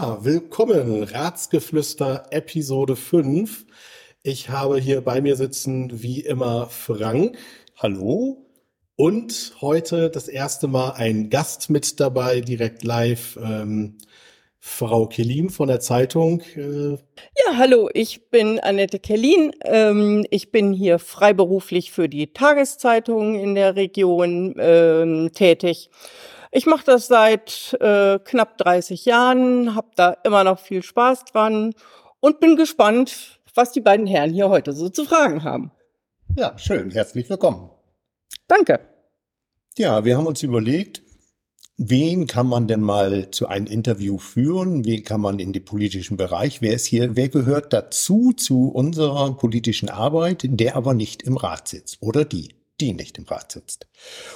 Ja, willkommen, Ratsgeflüster Episode 5. Ich habe hier bei mir sitzen, wie immer, Frank. Hallo. Und heute das erste Mal ein Gast mit dabei, direkt live. Ähm, Frau Kellin von der Zeitung. Äh ja, hallo, ich bin Annette Kellin. Ähm, ich bin hier freiberuflich für die Tageszeitung in der Region ähm, tätig. Ich mache das seit äh, knapp 30 Jahren, habe da immer noch viel Spaß dran und bin gespannt, was die beiden Herren hier heute so zu fragen haben. Ja, schön, herzlich willkommen. Danke. Ja, wir haben uns überlegt, wen kann man denn mal zu einem Interview führen? Wen kann man in den politischen Bereich? Wer ist hier, wer gehört dazu, zu unserer politischen Arbeit, der aber nicht im Rat sitzt oder die? Die nicht im Rat sitzt.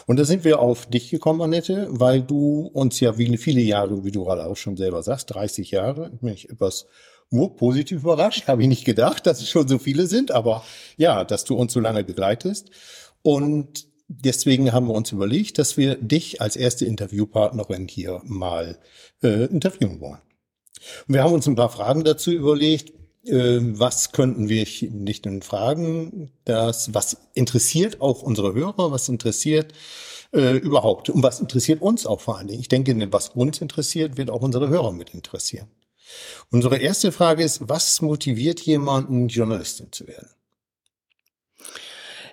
Und da sind wir auf dich gekommen, Annette, weil du uns ja wie viele Jahre, wie du gerade auch schon selber sagst, 30 Jahre, bin ich etwas nur positiv überrascht, habe ich nicht gedacht, dass es schon so viele sind, aber ja, dass du uns so lange begleitest. Und deswegen haben wir uns überlegt, dass wir dich als erste Interviewpartnerin hier mal äh, interviewen wollen. Und wir haben uns ein paar Fragen dazu überlegt. Äh, was könnten wir nicht denn fragen? Das, was interessiert auch unsere Hörer? Was interessiert äh, überhaupt? Und was interessiert uns auch vor allen Dingen? Ich denke, was uns interessiert, wird auch unsere Hörer mit interessieren. Unsere erste Frage ist, was motiviert jemanden, Journalistin zu werden?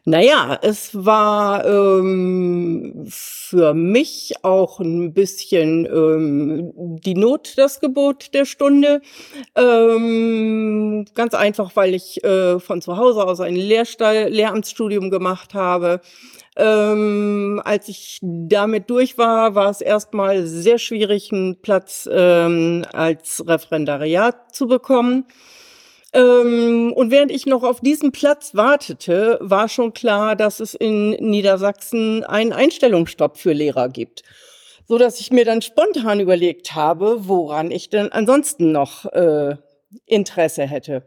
Naja, es war ähm, für mich auch ein bisschen ähm, die Not das Gebot der Stunde. Ähm, ganz einfach, weil ich äh, von zu Hause aus ein Lehrstall, Lehramtsstudium gemacht habe. Ähm, als ich damit durch war, war es erstmal sehr schwierig, einen Platz ähm, als Referendariat zu bekommen. Ähm, und während ich noch auf diesen Platz wartete, war schon klar, dass es in Niedersachsen einen Einstellungsstopp für Lehrer gibt. So dass ich mir dann spontan überlegt habe, woran ich denn ansonsten noch äh, Interesse hätte.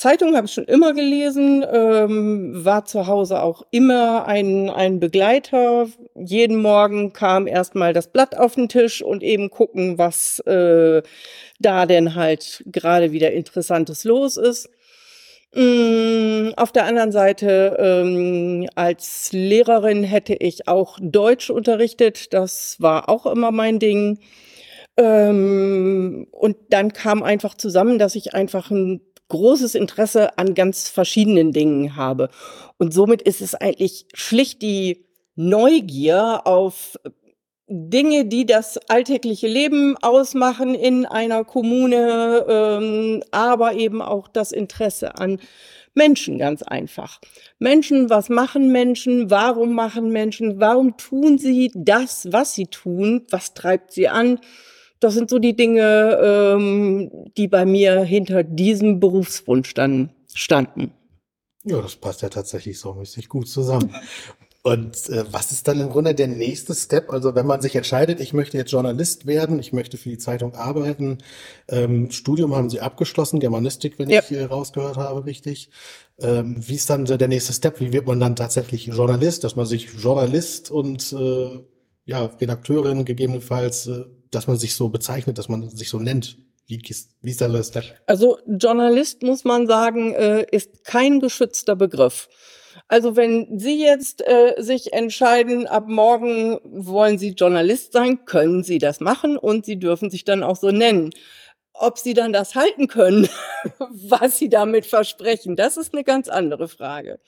Zeitung habe ich schon immer gelesen, ähm, war zu Hause auch immer ein, ein Begleiter. Jeden Morgen kam erstmal das Blatt auf den Tisch und eben gucken, was äh, da denn halt gerade wieder Interessantes los ist. Mm, auf der anderen Seite, ähm, als Lehrerin hätte ich auch Deutsch unterrichtet. Das war auch immer mein Ding. Ähm, und dann kam einfach zusammen, dass ich einfach ein großes Interesse an ganz verschiedenen Dingen habe. Und somit ist es eigentlich schlicht die Neugier auf Dinge, die das alltägliche Leben ausmachen in einer Kommune, ähm, aber eben auch das Interesse an Menschen ganz einfach. Menschen, was machen Menschen? Warum machen Menschen? Warum tun sie das, was sie tun? Was treibt sie an? Das sind so die Dinge, ähm, die bei mir hinter diesem Berufswunsch dann standen. Ja, das passt ja tatsächlich so mäßig gut zusammen. Und äh, was ist dann im Grunde der nächste Step? Also wenn man sich entscheidet, ich möchte jetzt Journalist werden, ich möchte für die Zeitung arbeiten, ähm, Studium haben Sie abgeschlossen, Germanistik, wenn ja. ich äh, rausgehört habe, richtig. Ähm, wie ist dann der nächste Step? Wie wird man dann tatsächlich Journalist, dass man sich Journalist und äh, ja, Redakteurin gegebenenfalls äh, dass man sich so bezeichnet, dass man sich so nennt? Wie, wie ist da das? Also Journalist, muss man sagen, äh, ist kein geschützter Begriff. Also wenn Sie jetzt äh, sich entscheiden, ab morgen wollen Sie Journalist sein, können Sie das machen und Sie dürfen sich dann auch so nennen. Ob Sie dann das halten können, was Sie damit versprechen, das ist eine ganz andere Frage.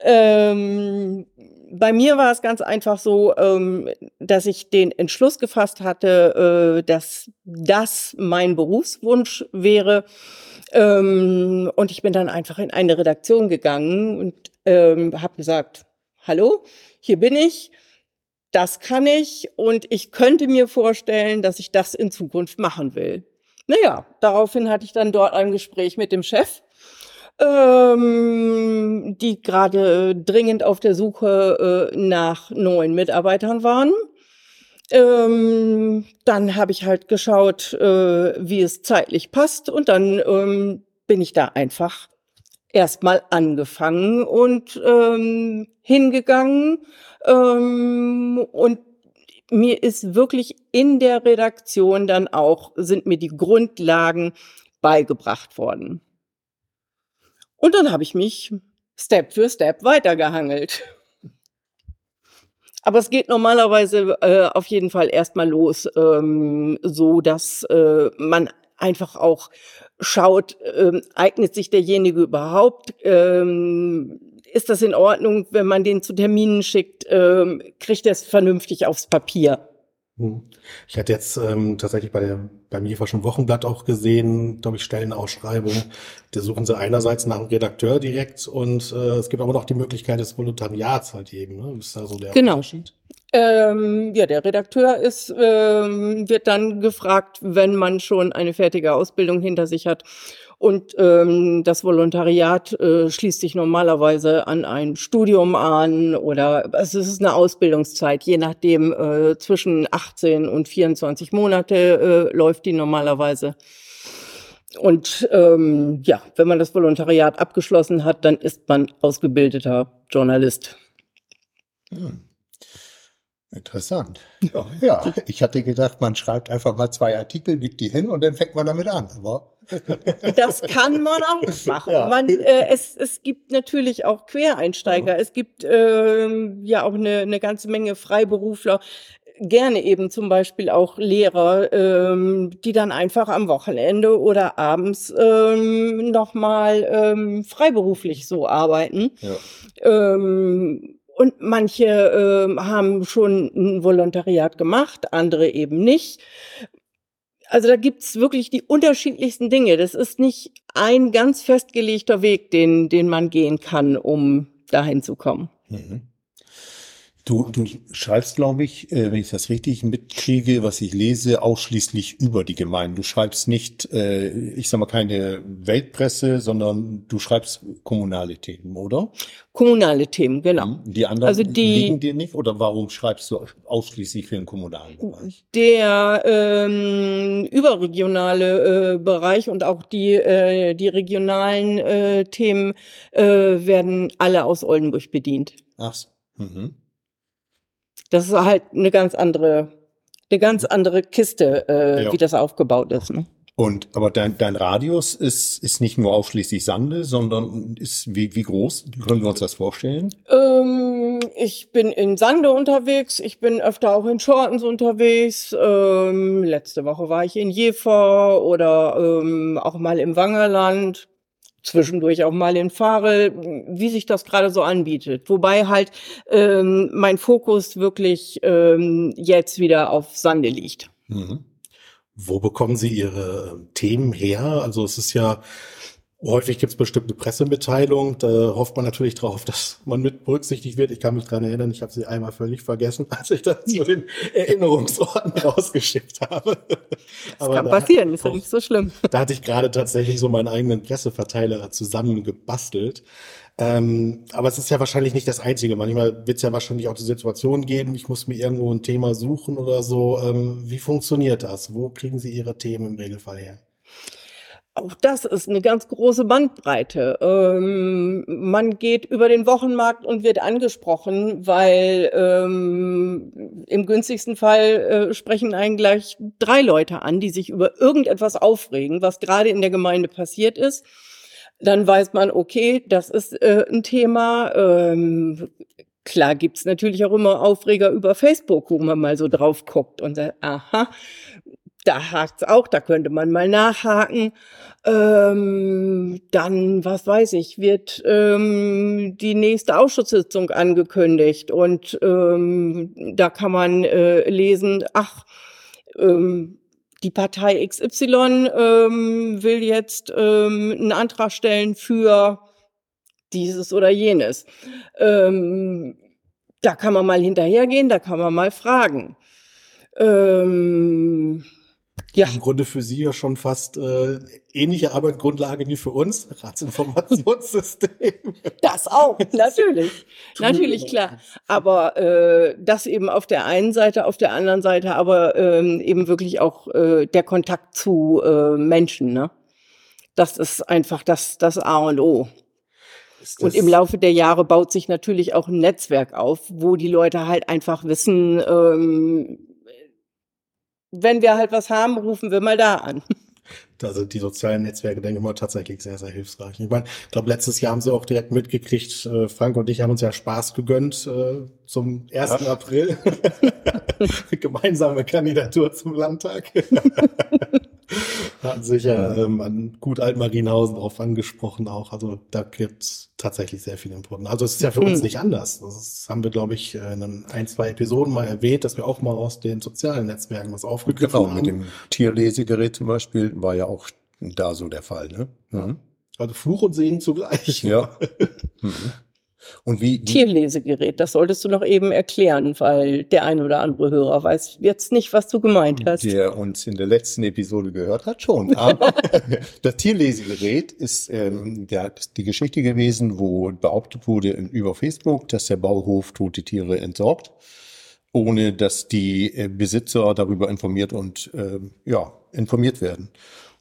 Ähm, bei mir war es ganz einfach so, ähm, dass ich den Entschluss gefasst hatte, äh, dass das mein Berufswunsch wäre. Ähm, und ich bin dann einfach in eine Redaktion gegangen und ähm, habe gesagt, hallo, hier bin ich, das kann ich und ich könnte mir vorstellen, dass ich das in Zukunft machen will. Naja, daraufhin hatte ich dann dort ein Gespräch mit dem Chef ähm, die gerade äh, dringend auf der Suche äh, nach neuen Mitarbeitern waren. Ähm, dann habe ich halt geschaut, äh, wie es zeitlich passt und dann ähm, bin ich da einfach erstmal angefangen und ähm, hingegangen ähm, und mir ist wirklich in der Redaktion dann auch, sind mir die Grundlagen beigebracht worden. Und dann habe ich mich Step für Step weitergehangelt. Aber es geht normalerweise äh, auf jeden Fall erstmal los, ähm, so dass äh, man einfach auch schaut, ähm, eignet sich derjenige überhaupt? Ähm, ist das in Ordnung, wenn man den zu Terminen schickt? Ähm, kriegt er es vernünftig aufs Papier? Hm. Ich hatte jetzt ähm, tatsächlich bei der beim Jeverschen Wochenblatt auch gesehen, glaube ich, Stellenausschreibung. Da suchen sie einerseits nach einem Redakteur direkt und äh, es gibt aber noch die Möglichkeit des Volontariats halt eben. Ne? Ist da so der genau. Unterschied? Ähm, ja, der Redakteur ist, ähm, wird dann gefragt, wenn man schon eine fertige Ausbildung hinter sich hat und ähm, das Volontariat äh, schließt sich normalerweise an ein Studium an oder es ist eine Ausbildungszeit, je nachdem äh, zwischen 18 und 24 Monate äh, läuft die normalerweise. Und ähm, ja, wenn man das Volontariat abgeschlossen hat, dann ist man ausgebildeter Journalist. Hm. Interessant. Ja, ja, ich hatte gedacht, man schreibt einfach mal zwei Artikel, gibt die hin und dann fängt man damit an. Aber das kann man auch machen. Ja. Man, äh, es, es gibt natürlich auch Quereinsteiger. Es gibt äh, ja auch eine, eine ganze Menge Freiberufler gerne eben zum Beispiel auch Lehrer, ähm, die dann einfach am Wochenende oder abends ähm, nochmal ähm, freiberuflich so arbeiten. Ja. Ähm, und manche äh, haben schon ein Volontariat gemacht, andere eben nicht. Also da gibt's wirklich die unterschiedlichsten Dinge. Das ist nicht ein ganz festgelegter Weg, den, den man gehen kann, um dahin zu kommen. Mhm. Du, du schreibst, glaube ich, äh, wenn ich das richtig mitkriege, was ich lese, ausschließlich über die Gemeinden. Du schreibst nicht, äh, ich sag mal, keine Weltpresse, sondern du schreibst kommunale Themen, oder? Kommunale Themen, genau. Mhm. Die anderen also die, liegen dir nicht oder warum schreibst du ausschließlich für den kommunalen Bereich? Der ähm, überregionale äh, Bereich und auch die, äh, die regionalen äh, Themen äh, werden alle aus Oldenburg bedient. Ach so. Mhm. Das ist halt eine ganz andere, eine ganz andere Kiste, äh, ja. wie das aufgebaut ist. Ne? Und aber dein, dein Radius ist, ist nicht nur ausschließlich Sande, sondern ist wie, wie groß? Können wir uns das vorstellen? Ähm, ich bin in Sande unterwegs, ich bin öfter auch in Shortens unterwegs. Ähm, letzte Woche war ich in Jever oder ähm, auch mal im Wangerland zwischendurch auch mal in Fahre, wie sich das gerade so anbietet. Wobei halt ähm, mein Fokus wirklich ähm, jetzt wieder auf Sande liegt. Mhm. Wo bekommen Sie Ihre Themen her? Also es ist ja Häufig gibt es bestimmte Pressemitteilungen, da hofft man natürlich drauf, dass man mit berücksichtigt wird. Ich kann mich dran erinnern, ich habe sie einmal völlig vergessen, als ich das zu den Erinnerungsorten rausgeschickt habe. Das Aber kann da passieren, ist ja nicht so schlimm. Da hatte ich gerade tatsächlich so meinen eigenen Presseverteiler zusammengebastelt. Ähm, aber es ist ja wahrscheinlich nicht das Einzige. Manchmal wird es ja wahrscheinlich auch die Situation geben, ich muss mir irgendwo ein Thema suchen oder so. Ähm, wie funktioniert das? Wo kriegen Sie Ihre Themen im Regelfall her? Auch das ist eine ganz große Bandbreite. Ähm, man geht über den Wochenmarkt und wird angesprochen, weil ähm, im günstigsten Fall äh, sprechen einen gleich drei Leute an, die sich über irgendetwas aufregen, was gerade in der Gemeinde passiert ist. Dann weiß man, okay, das ist äh, ein Thema. Ähm, klar gibt's natürlich auch immer Aufreger über Facebook, wo man mal so drauf guckt und sagt, aha, da hakt's auch, da könnte man mal nachhaken. Ähm, dann, was weiß ich, wird ähm, die nächste Ausschusssitzung angekündigt und ähm, da kann man äh, lesen, ach, ähm, die Partei XY ähm, will jetzt ähm, einen Antrag stellen für dieses oder jenes. Ähm, da kann man mal hinterhergehen, da kann man mal fragen. Ähm, ja. Im Grunde für Sie ja schon fast äh, ähnliche Arbeitsgrundlage wie für uns, Ratsinformationssystem. Das auch, natürlich. natürlich, klar. Aber äh, das eben auf der einen Seite, auf der anderen Seite aber ähm, eben wirklich auch äh, der Kontakt zu äh, Menschen. Ne? Das ist einfach das, das A und O. Und im Laufe der Jahre baut sich natürlich auch ein Netzwerk auf, wo die Leute halt einfach wissen, ähm, wenn wir halt was haben, rufen wir mal da an. Also die sozialen Netzwerke, denke ich mal, tatsächlich sehr, sehr hilfsreich. Ich meine, ich glaube, letztes Jahr haben sie auch direkt mitgekriegt, äh, Frank und ich haben uns ja Spaß gegönnt äh, zum 1. Ja. April. Gemeinsame Kandidatur zum Landtag. Hatten sich ja ähm, an Gut Altmarienhausen drauf angesprochen auch. Also da gibt tatsächlich sehr viel Input. Also es ist ja für uns Hm. nicht anders. Das haben wir, glaube ich, in einem- ein, zwei Episoden mal erwähnt, dass wir auch mal aus den sozialen Netzwerken was aufgegriffen Genau, haben. mit dem Tierlesegerät zum Beispiel war ja auch da so der Fall. Ne? Mhm. Also Fluch und Segen zugleich. Ja. Mhm. Und wie, Tierlesegerät, das solltest du noch eben erklären, weil der ein oder andere Hörer weiß jetzt nicht, was du gemeint hast. der uns in der letzten Episode gehört hat, schon. Aber das Tierlesegerät ist ähm, der, die Geschichte gewesen, wo behauptet wurde über Facebook, dass der Bauhof tote Tiere entsorgt, ohne dass die äh, Besitzer darüber informiert und ähm, ja informiert werden.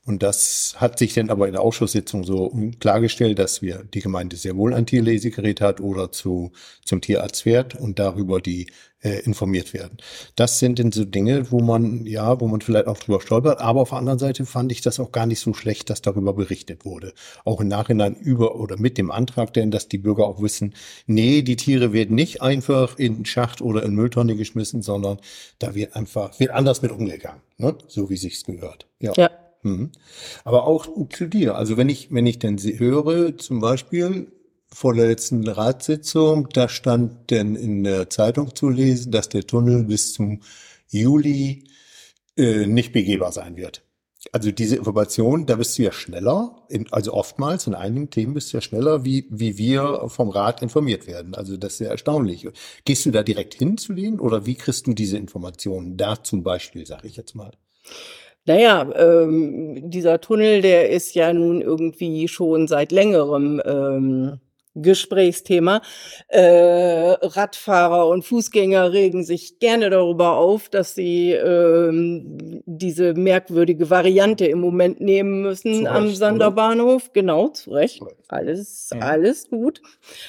Und das hat sich dann aber in der Ausschusssitzung so klargestellt, dass wir die Gemeinde sehr wohl ein Tierlesegerät hat oder zu, zum Tierarzt fährt und darüber die äh, informiert werden. Das sind dann so Dinge, wo man, ja, wo man vielleicht auch drüber stolpert. Aber auf der anderen Seite fand ich das auch gar nicht so schlecht, dass darüber berichtet wurde. Auch im Nachhinein über oder mit dem Antrag denn, dass die Bürger auch wissen, nee, die Tiere werden nicht einfach in Schacht oder in Mülltonne geschmissen, sondern da wird einfach, wird anders mit umgegangen, ne? so wie sich's gehört. Ja. Mhm. Aber auch zu dir. Also wenn ich, wenn ich denn höre, zum Beispiel vor der letzten Ratssitzung, da stand denn in der Zeitung zu lesen, dass der Tunnel bis zum Juli äh, nicht begehbar sein wird. Also diese Information, da bist du ja schneller, in, also oftmals in einigen Themen bist du ja schneller, wie, wie wir vom Rat informiert werden. Also das ist sehr erstaunlich. Gehst du da direkt hin zu denen oder wie kriegst du diese Informationen? Da zum Beispiel, sage ich jetzt mal. Naja, ähm, dieser Tunnel, der ist ja nun irgendwie schon seit längerem ähm, Gesprächsthema. Äh, Radfahrer und Fußgänger regen sich gerne darüber auf, dass sie ähm, diese merkwürdige Variante im Moment nehmen müssen Zu am Sanderbahnhof. Genau, zu Recht. Zu Recht. Alles, Ja. alles gut.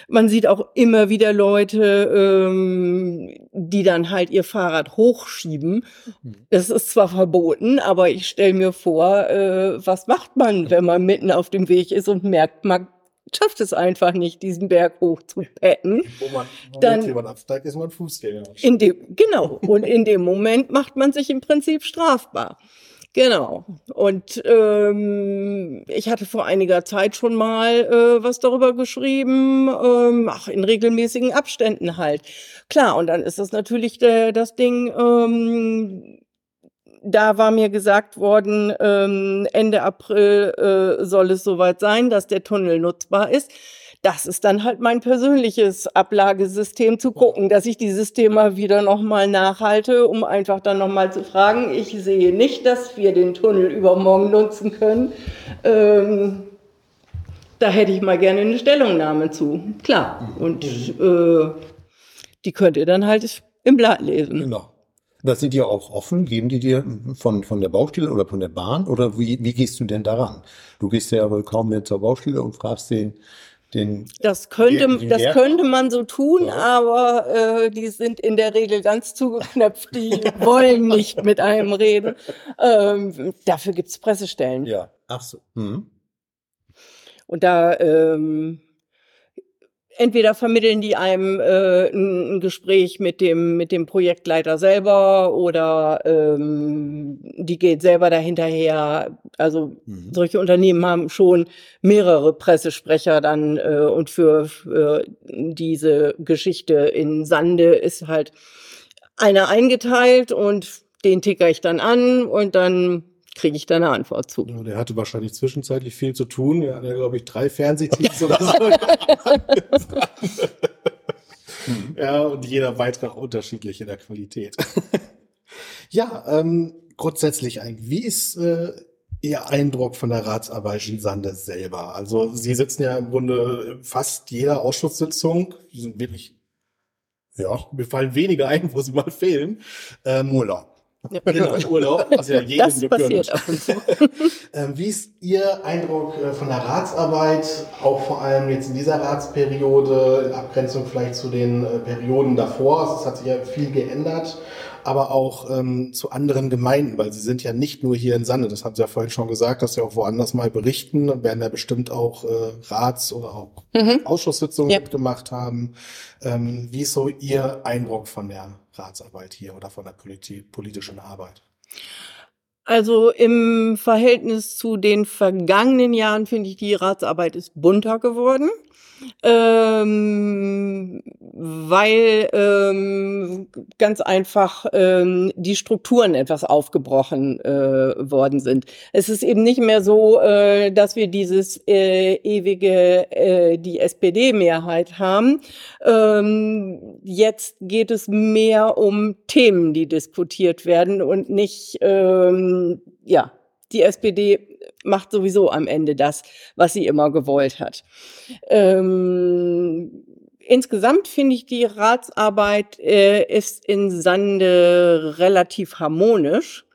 Man sieht auch immer wieder Leute, ähm, die dann halt ihr Fahrrad hochschieben. Das ist zwar verboten, aber ich stelle mir vor, äh, was macht man, wenn man mitten auf dem Weg ist und merkt, man schafft es einfach nicht, diesen Berg hoch zu petten. Wo man, wo Dann- jemand absteigt, ist man Fußgänger. In dem, genau. Und in dem Moment macht man sich im Prinzip strafbar. Genau. Und ähm, ich hatte vor einiger Zeit schon mal äh, was darüber geschrieben, ähm, ach, in regelmäßigen Abständen halt. Klar, und dann ist das natürlich äh, das Ding, ähm, da war mir gesagt worden, ähm, Ende April äh, soll es soweit sein, dass der Tunnel nutzbar ist. Das ist dann halt mein persönliches Ablagesystem zu gucken, dass ich dieses Thema wieder nochmal nachhalte, um einfach dann nochmal zu fragen. Ich sehe nicht, dass wir den Tunnel übermorgen nutzen können. Ähm, da hätte ich mal gerne eine Stellungnahme zu. Klar. Und äh, die könnt ihr dann halt im Blatt lesen. Genau. Das sind die auch offen, geben die dir von, von der Baustelle oder von der Bahn oder wie, wie gehst du denn daran? Du gehst ja wohl kaum mehr zur Baustelle und fragst den, den, Das könnte, Die- die das könnte man so tun, Ja. aber äh, die sind in der Regel ganz zugeknöpft, die wollen nicht mit einem reden. Ähm, dafür gibt's Pressestellen. ja, ach so. Mhm. Und da ähm, entweder vermitteln die einem äh, ein, Gespräch mit dem mit dem Projektleiter selber oder ähm, die geht selber dahinterher. Also Mhm. solche Unternehmen haben schon mehrere Pressesprecher dann äh, und für, für diese Geschichte in Sande ist halt einer eingeteilt und den ticker ich dann an und dann kriege ich da eine Antwort zu. Ja, der hatte wahrscheinlich zwischenzeitlich viel zu tun. Er hatte, glaube ich, drei Fernsehteams oder so. ja, und jeder Beitrag unterschiedlich in der Qualität. ja, ähm, grundsätzlich eigentlich, wie ist äh, Ihr Eindruck von der Ratsarbeit in Sande selber? Also Sie sitzen ja im Grunde fast jeder Ausschusssitzung. Sie sind wirklich, ja, mir fallen wenige ein, wo Sie mal fehlen. Ähm, Urlaub. Ja. Genau, Urlaub. Also ja jedem Das passiert ab und zu. Ähm, wie ist Ihr Eindruck äh, von der Ratsarbeit, auch vor allem jetzt in dieser Ratsperiode, in Abgrenzung vielleicht zu den äh, Perioden davor? Also Es hat sich ja viel geändert, aber auch ähm, zu anderen Gemeinden, weil Sie sind ja nicht nur hier in Sande, das haben Sie ja vorhin schon gesagt, dass Sie auch woanders mal berichten und werden ja bestimmt auch äh, Rats- oder auch Mhm. Ausschusssitzungen Ja. mitgemacht haben. Ähm, wie ist so Ihr Eindruck von der Ratsarbeit hier oder von der politi politischen Arbeit? Also im Verhältnis zu den vergangenen Jahren finde ich, die Ratsarbeit ist bunter geworden. Ähm, weil ähm, ganz einfach ähm, die Strukturen etwas aufgebrochen äh, worden sind. Es ist eben nicht mehr so, äh, dass wir dieses äh, ewige, äh, die SPD-Mehrheit haben. Ähm, jetzt geht es mehr um Themen, die diskutiert werden und nicht, ähm, ja, die SPD macht sowieso am Ende das, was sie immer gewollt hat. Ähm, insgesamt finde ich, die Ratsarbeit äh, ist in Sande relativ harmonisch.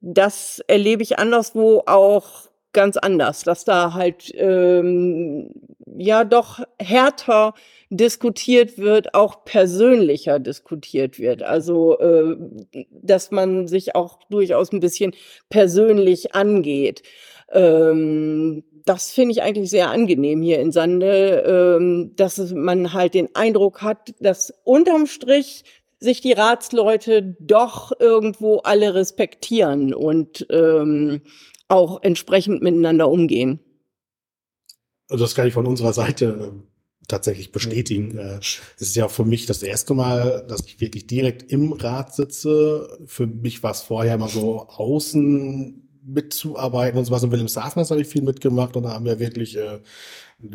Das erlebe ich anderswo auch ganz anders, dass da halt ähm, ja doch härter diskutiert wird, auch persönlicher diskutiert wird. Also, äh, dass man sich auch durchaus ein bisschen persönlich angeht. Ähm, das finde ich eigentlich sehr angenehm hier in Sande, ähm, dass man halt den Eindruck hat, dass unterm Strich sich die Ratsleute doch irgendwo alle respektieren und ähm, auch entsprechend miteinander umgehen. Also das kann ich von unserer Seite äh, tatsächlich bestätigen. Äh, Es ist ja für mich das erste Mal, dass ich wirklich direkt im Rat sitze. Für mich war es vorher immer so außen mitzuarbeiten und sowas. In Wilhelmshaven habe ich viel mitgemacht und da haben wir wirklich äh,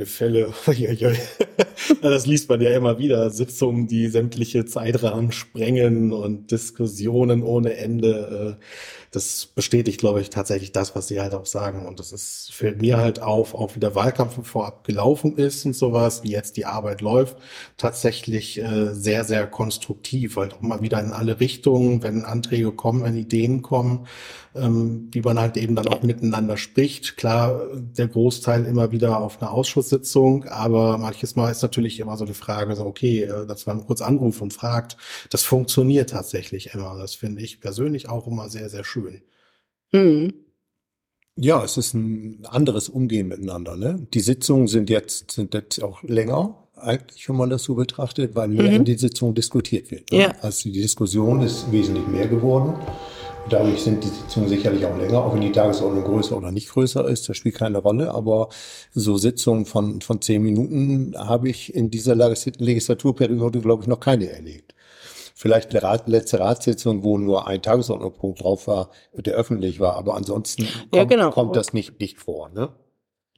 Fälle, das liest man ja immer wieder, Sitzungen, die sämtliche Zeitrahmen sprengen und Diskussionen ohne Ende. Äh, das bestätigt, glaube ich, tatsächlich das, was Sie halt auch sagen. Und das ist, fällt mir halt auf, auch wie der Wahlkampf vorab gelaufen ist und sowas, wie jetzt die Arbeit läuft, tatsächlich äh, sehr, sehr konstruktiv, halt auch mal wieder in alle Richtungen, wenn Anträge kommen, wenn Ideen kommen, ähm, wie man halt eben dann auch miteinander spricht. Klar, der Großteil immer wieder auf einer Ausschusssitzung, aber manches Mal ist natürlich immer so die Frage, so okay, äh, dass man kurz anruft und fragt, das funktioniert tatsächlich immer. Das finde ich persönlich auch immer sehr, sehr schön. Hm. Ja, es ist ein anderes Umgehen miteinander. Ne? Die Sitzungen sind jetzt, sind jetzt auch länger, eigentlich, wenn man das so betrachtet, weil mehr Mhm. in die Sitzung diskutiert wird. Ne? Ja. Also die Diskussion ist wesentlich mehr geworden. Dadurch sind die Sitzungen sicherlich auch länger, auch wenn die Tagesordnung größer oder nicht größer ist, das spielt keine Rolle. Aber so Sitzungen von, von zehn Minuten habe ich in dieser Legis- Legislaturperiode, glaube ich, noch keine erlebt. Vielleicht die Rat, letzte Ratssitzung, wo nur ein Tagesordnungspunkt drauf war, der öffentlich war, aber ansonsten kommt, Ja, genau. kommt das nicht, nicht vor. Ne?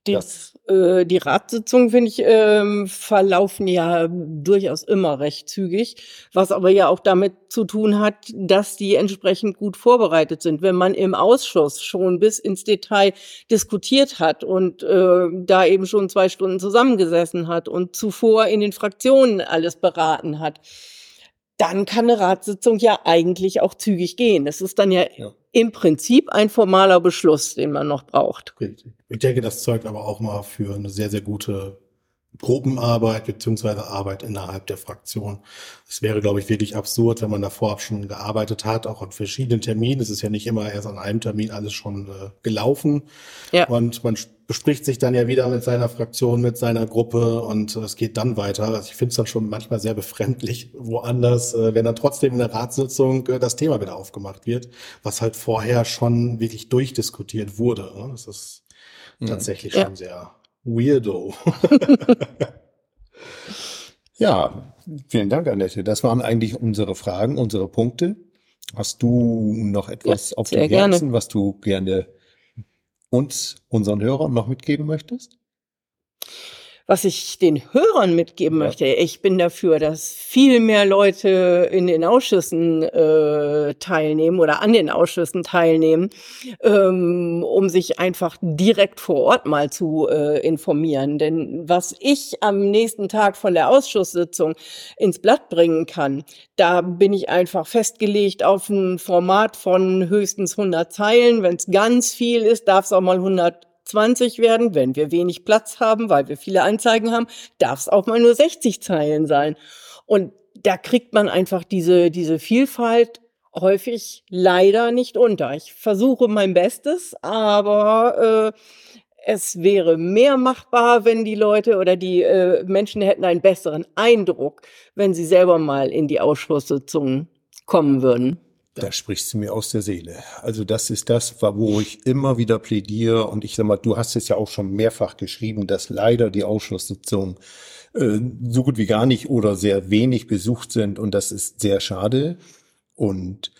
Die, Das- äh, die Ratssitzungen, finde ich, ähm, verlaufen ja durchaus immer recht zügig, was aber ja auch damit zu tun hat, dass die entsprechend gut vorbereitet sind. Wenn man im Ausschuss schon bis ins Detail diskutiert hat und äh, da eben schon zwei Stunden zusammengesessen hat und zuvor in den Fraktionen alles beraten hat, dann kann eine Ratssitzung ja eigentlich auch zügig gehen. Das ist dann ja, Ja. im Prinzip ein formaler Beschluss, den man noch braucht. Ich denke, das zeugt aber auch mal für eine sehr, sehr gute Gruppenarbeit beziehungsweise Arbeit innerhalb der Fraktion. Es wäre, glaube ich, wirklich absurd, wenn man da vorab schon gearbeitet hat, auch an verschiedenen Terminen. Es ist ja nicht immer erst an einem Termin alles schon äh, gelaufen. Ja. Und man bespricht sich dann ja wieder mit seiner Fraktion, mit seiner Gruppe und äh, es geht dann weiter. Also ich finde es dann schon manchmal sehr befremdlich, woanders, äh, wenn dann trotzdem in der Ratssitzung äh, das Thema wieder aufgemacht wird, was halt vorher schon wirklich durchdiskutiert wurde. Ne? Das ist tatsächlich Ja. schon sehr weirdo. Ja, vielen Dank, Annette. Das waren eigentlich unsere Fragen, unsere Punkte. Hast du noch etwas Ja, auf dem gerne. Herzen, was du gerne uns, unseren Hörern noch mitgeben möchtest? Was ich den Hörern mitgeben ja. möchte, ich bin dafür, dass viel mehr Leute in den Ausschüssen äh, teilnehmen oder an den Ausschüssen teilnehmen, ähm, um sich einfach direkt vor Ort mal zu äh, informieren. Denn was ich am nächsten Tag von der Ausschusssitzung ins Blatt bringen kann, da bin ich einfach festgelegt auf ein Format von höchstens 100 Zeilen. Wenn es ganz viel ist, darf es auch mal 100 20 werden. Wenn wir wenig Platz haben, weil wir viele Anzeigen haben, darf es auch mal nur 60 Zeilen sein. Und da kriegt man einfach diese, diese Vielfalt häufig leider nicht unter. Ich versuche mein Bestes, aber äh, es wäre mehr machbar, wenn die Leute oder die äh, Menschen hätten einen besseren Eindruck, wenn sie selber mal in die Ausschusssitzungen kommen würden. Da sprichst du mir aus der Seele. Also das ist das, wo ich immer wieder plädiere. Und ich sag mal, du hast es ja auch schon mehrfach geschrieben, dass leider die Ausschusssitzungen äh, so gut wie gar nicht oder sehr wenig besucht sind. Und das ist sehr schade. Und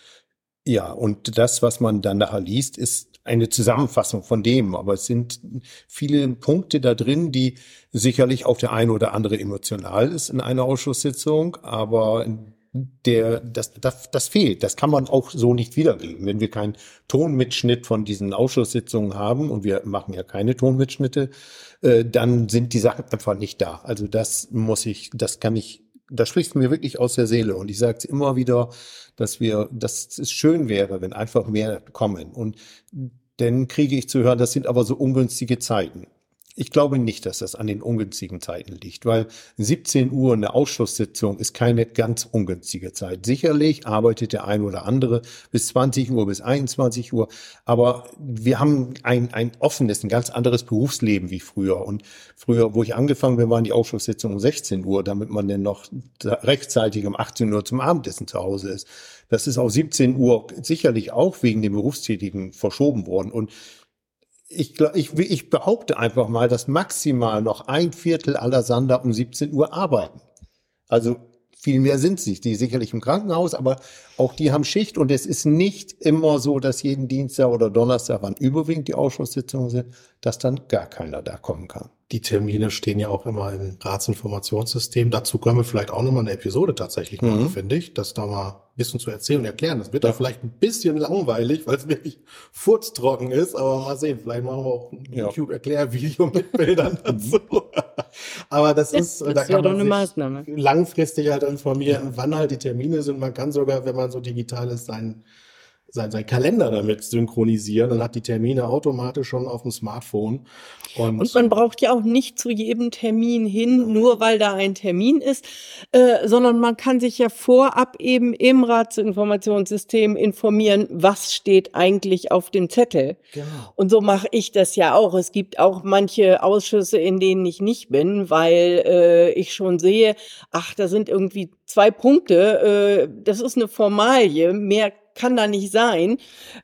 ja, und das, was man dann nachher liest, ist eine Zusammenfassung von dem. Aber es sind viele Punkte da drin, die sicherlich auch der eine oder andere emotional ist in einer Ausschusssitzung. Aber der, das, das, das fehlt. Das kann man auch so nicht wiedergeben. Wenn wir keinen Tonmitschnitt von diesen Ausschusssitzungen haben, und wir machen ja keine Tonmitschnitte, äh, dann sind die Sachen einfach nicht da. Also das muss ich, das kann ich, das spricht mir wirklich aus der Seele. Und ich sage es immer wieder, dass wir, dass es schön wäre, wenn einfach mehr kommen. Und dann kriege ich zu hören, das sind aber so ungünstige Zeiten. Ich glaube nicht, dass das an den ungünstigen Zeiten liegt, weil 17 Uhr eine Ausschusssitzung ist keine ganz ungünstige Zeit. Sicherlich arbeitet der ein oder andere bis 20 Uhr, bis 21 Uhr, aber wir haben ein, ein offenes, ein ganz anderes Berufsleben wie früher. Und früher, wo ich angefangen bin, waren die Ausschusssitzungen um 16 Uhr, damit man dann noch rechtzeitig um 18 Uhr zum Abendessen zu Hause ist. Das ist auf 17 Uhr sicherlich auch wegen den Berufstätigen verschoben worden. Und ich, ich, ich behaupte einfach mal, dass maximal noch ein Viertel aller Sander um 17 Uhr arbeiten. Also viel mehr sind sie, die sicherlich im Krankenhaus, aber auch die haben Schicht und es ist nicht immer so, dass jeden Dienstag oder Donnerstag, wann überwiegend die Ausschusssitzungen sind, dass dann gar keiner da kommen kann. Die Termine stehen ja auch immer im Ratsinformationssystem. Dazu können wir vielleicht auch nochmal eine Episode tatsächlich machen, mhm. finde ich, das da mal ein bisschen zu erzählen und erklären. Das wird da vielleicht ein bisschen langweilig, weil es wirklich furztrocken ist, aber mal sehen, vielleicht machen wir auch ein ja. YouTube-Erklärvideo mit Bildern dazu. aber das, das ist, das da kann man sich Maßnahme. langfristig halt informieren, wann halt die Termine sind. Man kann sogar, wenn man so digital ist, sein sein, sein Kalender damit synchronisieren. Dann hat die Termine automatisch schon auf dem Smartphone. Und, und man braucht ja auch nicht zu jedem Termin hin, nur weil da ein Termin ist, äh, sondern man kann sich ja vorab eben im Ratsinformationssystem informieren, was steht eigentlich auf dem Zettel. Genau. Und so mache ich das ja auch. Es gibt auch manche Ausschüsse, in denen ich nicht bin, weil äh, ich schon sehe, ach, da sind irgendwie zwei Punkte. Äh, das ist eine Formalie. Mehr kann da nicht sein.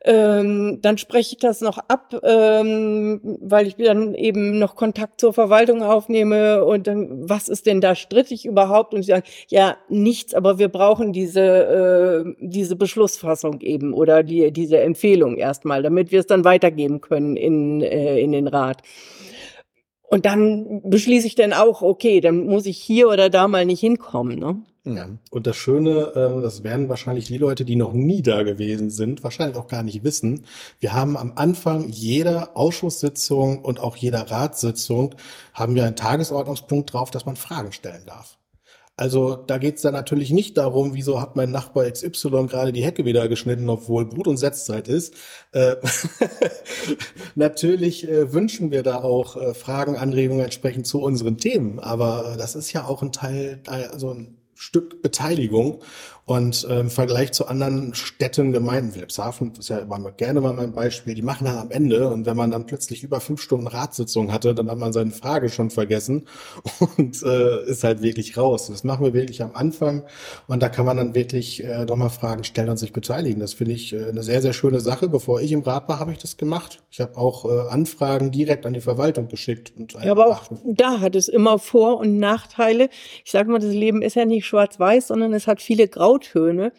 Ähm, dann spreche ich das noch ab, ähm, weil ich dann eben noch Kontakt zur Verwaltung aufnehme und dann, was ist denn da strittig überhaupt? Und sie sagen, ja, nichts, aber wir brauchen diese, äh, diese Beschlussfassung eben oder die, diese Empfehlung erstmal, damit wir es dann weitergeben können in, äh, in den Rat. Und dann beschließe ich dann auch, okay, dann muss ich hier oder da mal nicht hinkommen. Ne? Ja. Und das Schöne, äh, das werden wahrscheinlich die Leute, die noch nie da gewesen sind, wahrscheinlich auch gar nicht wissen. Wir haben am Anfang jeder Ausschusssitzung und auch jeder Ratssitzung haben wir einen Tagesordnungspunkt drauf, dass man Fragen stellen darf. Also da geht es dann natürlich nicht darum, wieso hat mein Nachbar XY gerade die Hecke wieder geschnitten, obwohl Brut- und Setzzeit ist. Äh, natürlich äh, wünschen wir da auch äh, Fragen, Anregungen entsprechend zu unseren Themen, aber das ist ja auch ein Teil, also ein Stück Beteiligung. Und äh, im Vergleich zu anderen Städten, Gemeinden, Wilhelmshaven, das ist ja immer gerne mal mein Beispiel, die machen dann am Ende und wenn man dann plötzlich über fünf Stunden Ratssitzung hatte, dann hat man seine Frage schon vergessen und äh, ist halt wirklich raus. Das machen wir wirklich am Anfang und da kann man dann wirklich äh, nochmal Fragen stellen und sich beteiligen. Das finde ich äh, eine sehr, sehr schöne Sache. Bevor ich im Rat war, habe ich das gemacht. Ich habe auch äh, Anfragen direkt an die Verwaltung geschickt. Und ja, aber auch da hat es immer Vor- und Nachteile. Ich sage mal, das Leben ist ja nicht schwarz-weiß, sondern es hat viele Grau O-Töne.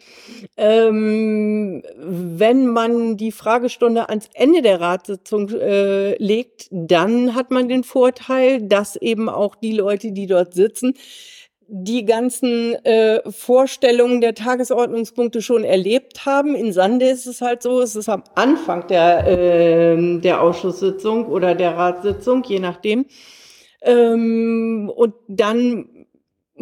Ähm, wenn man die Fragestunde ans Ende der Ratssitzung äh, legt, dann hat man den Vorteil, dass eben auch die Leute, die dort sitzen, die ganzen äh, Vorstellungen der Tagesordnungspunkte schon erlebt haben. In Sande ist es halt so, es ist am Anfang der, äh, der Ausschusssitzung oder der Ratssitzung, je nachdem. Ähm, und dann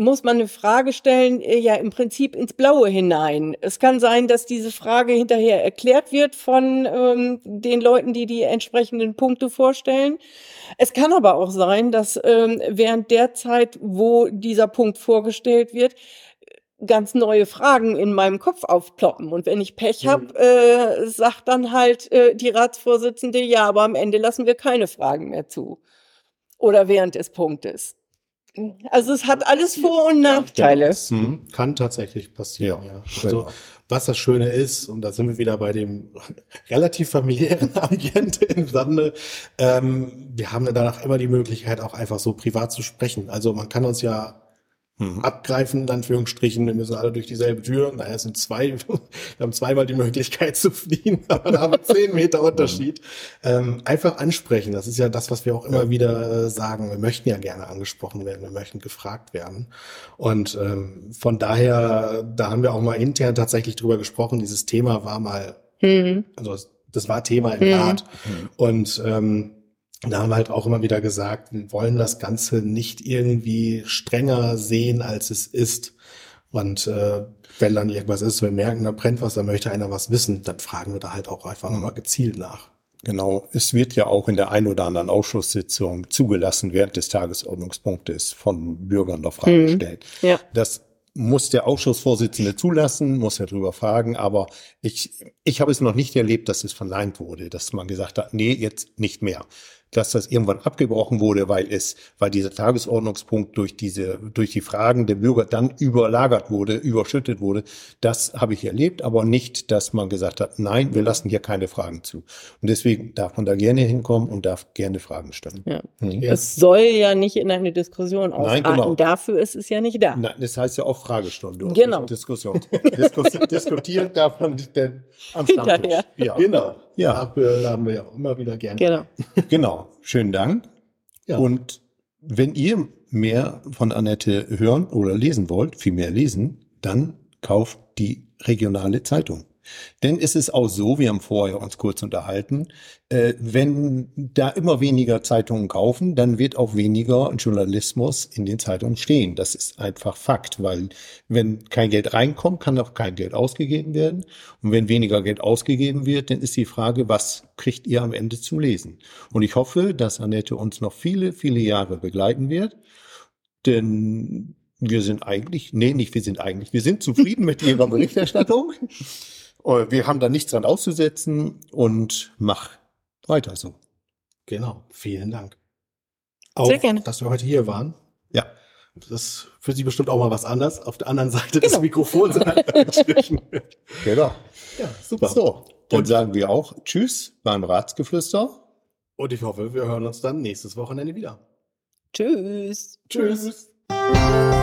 muss man eine Frage stellen, äh, ja im Prinzip ins Blaue hinein. Es kann sein, dass diese Frage hinterher erklärt wird von ähm, den Leuten, die die entsprechenden Punkte vorstellen. Es kann aber auch sein, dass ähm, während der Zeit, wo dieser Punkt vorgestellt wird, ganz neue Fragen in meinem Kopf aufploppen. Und wenn ich Pech habe, mhm. äh, sagt dann halt äh, die Ratsvorsitzende, ja, aber am Ende lassen wir keine Fragen mehr zu. Oder während des Punktes. Also es hat alles Vor- und Nachteile. Ja, mhm. Kann tatsächlich passieren, ja. ja. Also, was das Schöne ist, und da sind wir wieder bei dem relativ familiären Ambiente im Sande, ähm, wir haben danach immer die Möglichkeit, auch einfach so privat zu sprechen. Also man kann uns ja mhm. abgreifen, in Anführungsstrichen. Wir müssen alle durch dieselbe Tür. Naja, es sind zwei, wir haben zweimal die Möglichkeit zu fliehen, aber da haben wir zehn Meter Unterschied. Mhm. Ähm, einfach ansprechen, das ist ja das, was wir auch immer ja. wieder äh, sagen. Wir möchten ja gerne angesprochen werden, wir möchten gefragt werden. Und ähm, von daher, da haben wir auch mal intern tatsächlich drüber gesprochen. Dieses Thema war mal, mhm. also das war Thema im mhm. Rat. Mhm. Und ähm, da haben wir halt auch immer wieder gesagt, wir wollen das Ganze nicht irgendwie strenger sehen, als es ist. Und äh, wenn dann irgendwas ist, wir merken, da brennt was, da möchte einer was wissen, dann fragen wir da halt auch einfach nochmal gezielt nach. Genau, es wird ja auch in der ein oder anderen Ausschusssitzung zugelassen, während des Tagesordnungspunktes von Bürgern noch Fragen mhm. stellen. Ja. Das muss der Ausschussvorsitzende zulassen, muss er drüber fragen, aber ich, ich habe es noch nicht erlebt, dass es verneint wurde, dass man gesagt hat, nee, jetzt nicht mehr dass das irgendwann abgebrochen wurde, weil es, weil dieser Tagesordnungspunkt durch diese, durch die Fragen der Bürger dann überlagert wurde, überschüttet wurde. Das habe ich erlebt, aber nicht, dass man gesagt hat, nein, wir lassen hier keine Fragen zu. Und deswegen darf man da gerne hinkommen und darf gerne Fragen stellen. Ja. Mhm. Es soll ja nicht in eine Diskussion ausarten. Nein, genau. Dafür ist es ja nicht da. Nein, das heißt ja auch Fragestunde. Genau. Diskussion. Diskus diskutieren darf man denn am Stammtisch. Ja. Genau. Ja. Dafür haben wir ja immer wieder gerne. Genau. genau. Schönen Dank. Ja. Und wenn ihr mehr von Annette hören oder lesen wollt, viel mehr lesen, dann kauft die regionale Zeitung. Denn es ist auch so, wir haben vorher uns kurz unterhalten, äh, wenn da immer weniger Zeitungen kaufen, dann wird auch weniger Journalismus in den Zeitungen stehen. Das ist einfach Fakt, weil wenn kein Geld reinkommt, kann auch kein Geld ausgegeben werden. Und wenn weniger Geld ausgegeben wird, dann ist die Frage, was kriegt ihr am Ende zu lesen? Und ich hoffe, dass Annette uns noch viele, viele Jahre begleiten wird. Denn wir sind eigentlich, nee, nicht wir sind eigentlich, wir sind zufrieden mit ihrer Berichterstattung. Äh, wir haben da nichts dran auszusetzen und mach weiter so. Genau. Vielen Dank. Auch, Sehr gerne. dass wir heute hier waren. Ja. Das ist für Sie bestimmt auch mal was anderes. Auf der anderen Seite genau. des Mikrofons. genau. Ja, super. So, dann und sagen wir auch Tschüss beim Ratsgeflüster. Und ich hoffe, wir hören uns dann nächstes Wochenende wieder. Tschüss. Tschüss. Tschüss.